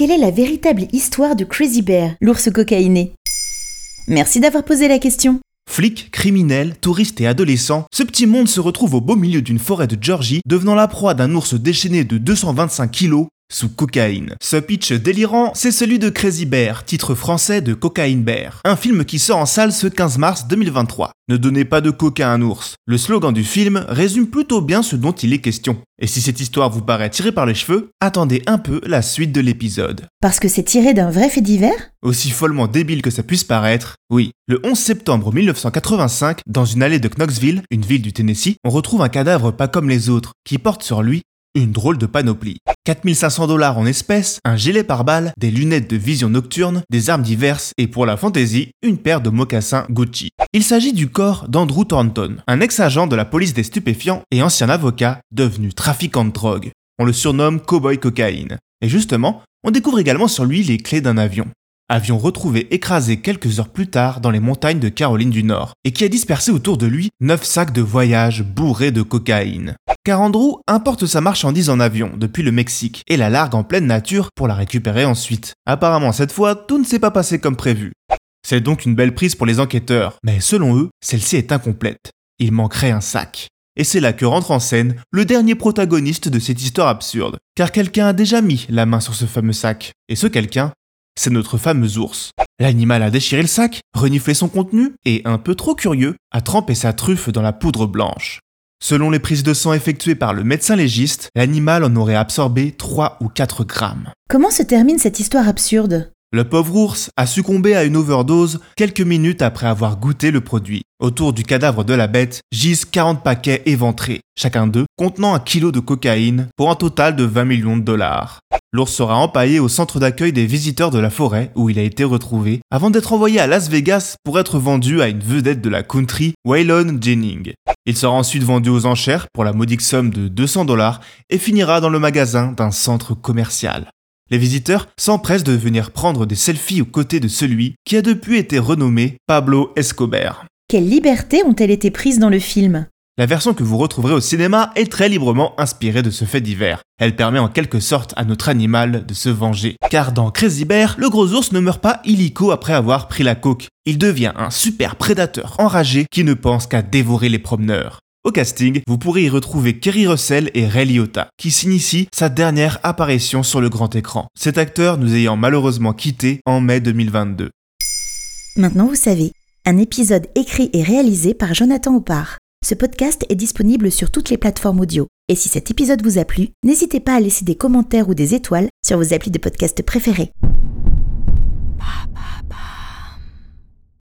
Quelle est la véritable histoire de Crazy Bear, l'ours cocaïné? Merci d'avoir posé la question. Flics, criminels, touristes et adolescents, ce petit monde se retrouve au beau milieu d'une forêt de Georgie, devenant la proie d'un ours déchaîné de 225 kilos sous cocaïne. Ce pitch délirant, c'est celui de Crazy Bear, titre français de Cocaine Bear, un film qui sort en salle ce 15 mars 2023. Ne donnez pas de coca à un ours. Le slogan du film résume plutôt bien ce dont il est question. Et si cette histoire vous paraît tirée par les cheveux, attendez un peu la suite de l'épisode. Parce que c'est tiré d'un vrai fait divers? Aussi follement débile que ça puisse paraître, oui. Le 11 septembre 1985, dans une allée de Knoxville, une ville du Tennessee, on retrouve un cadavre pas comme les autres, qui porte sur lui une drôle de panoplie. 4500 dollars en espèces, un gilet pare-balles, des lunettes de vision nocturne, des armes diverses et pour la fantaisie, une paire de mocassins Gucci. Il s'agit du corps d'Andrew Thornton, un ex-agent de la police des stupéfiants et ancien avocat devenu trafiquant de drogue. On le surnomme Cowboy Cocaine. Et justement, on découvre également sur lui les clés d'un avion avion retrouvé écrasé quelques heures plus tard dans les montagnes de Caroline du Nord, et qui a dispersé autour de lui 9 sacs de voyage bourrés de cocaïne. Car Andrew importe sa marchandise en avion depuis le Mexique et la largue en pleine nature pour la récupérer ensuite. Apparemment cette fois, tout ne s'est pas passé comme prévu. C'est donc une belle prise pour les enquêteurs, mais selon eux, celle-ci est incomplète. Il manquerait un sac. Et c'est là que rentre en scène le dernier protagoniste de cette histoire absurde, car quelqu'un a déjà mis la main sur ce fameux sac. Et ce quelqu'un, c'est notre fameux ours. L'animal a déchiré le sac, reniflé son contenu et, un peu trop curieux, a trempé sa truffe dans la poudre blanche. Selon les prises de sang effectuées par le médecin légiste, l'animal en aurait absorbé 3 ou 4 grammes. Comment se termine cette histoire absurde? Le pauvre ours a succombé à une overdose quelques minutes après avoir goûté le produit. Autour du cadavre de la bête gisent 40 paquets éventrés, chacun d'eux contenant un kilo de cocaïne pour un total de 20 millions de dollars. L'ours sera empaillé au centre d'accueil des visiteurs de la forêt où il a été retrouvé avant d'être envoyé à Las Vegas pour être vendu à une vedette de la country, Waylon Jennings. Il sera ensuite vendu aux enchères pour la modique somme de 200 dollars et finira dans le magasin d'un centre commercial. Les visiteurs s'empressent de venir prendre des selfies aux côtés de celui qui a depuis été renommé Pablo Escobar. Quelles libertés ont-elles été prises dans le film? La version que vous retrouverez au cinéma est très librement inspirée de ce fait divers. Elle permet en quelque sorte à notre animal de se venger. Car dans Crazy Bear, le gros ours ne meurt pas illico après avoir pris la coke. Il devient un super prédateur enragé qui ne pense qu'à dévorer les promeneurs. Au casting, vous pourrez y retrouver Kerry Russell et Ray Liotta, qui signe sa dernière apparition sur le grand écran, cet acteur nous ayant malheureusement quitté en mai 2022. Maintenant vous savez, un épisode écrit et réalisé par Jonathan Oppard. Ce podcast est disponible sur toutes les plateformes audio. Et si cet épisode vous a plu, n'hésitez pas à laisser des commentaires ou des étoiles sur vos applis de podcast préférés.